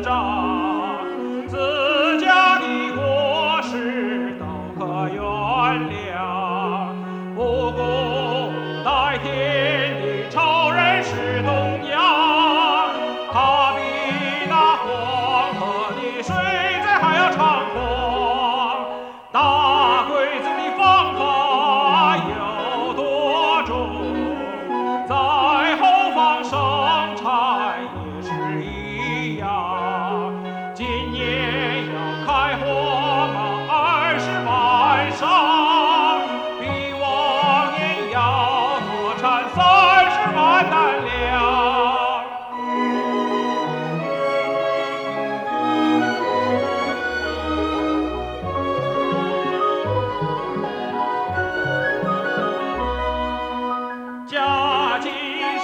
长，自家的过失都可原谅。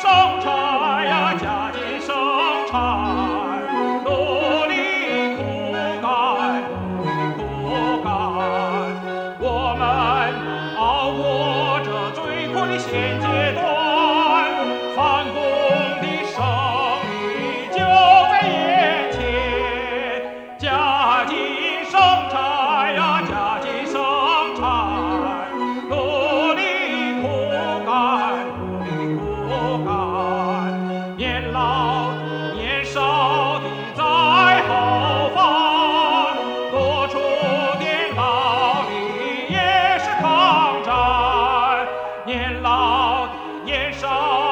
生产呀加紧生产努力苦干努力苦干我们熬过这最苦的现阶段。好的年少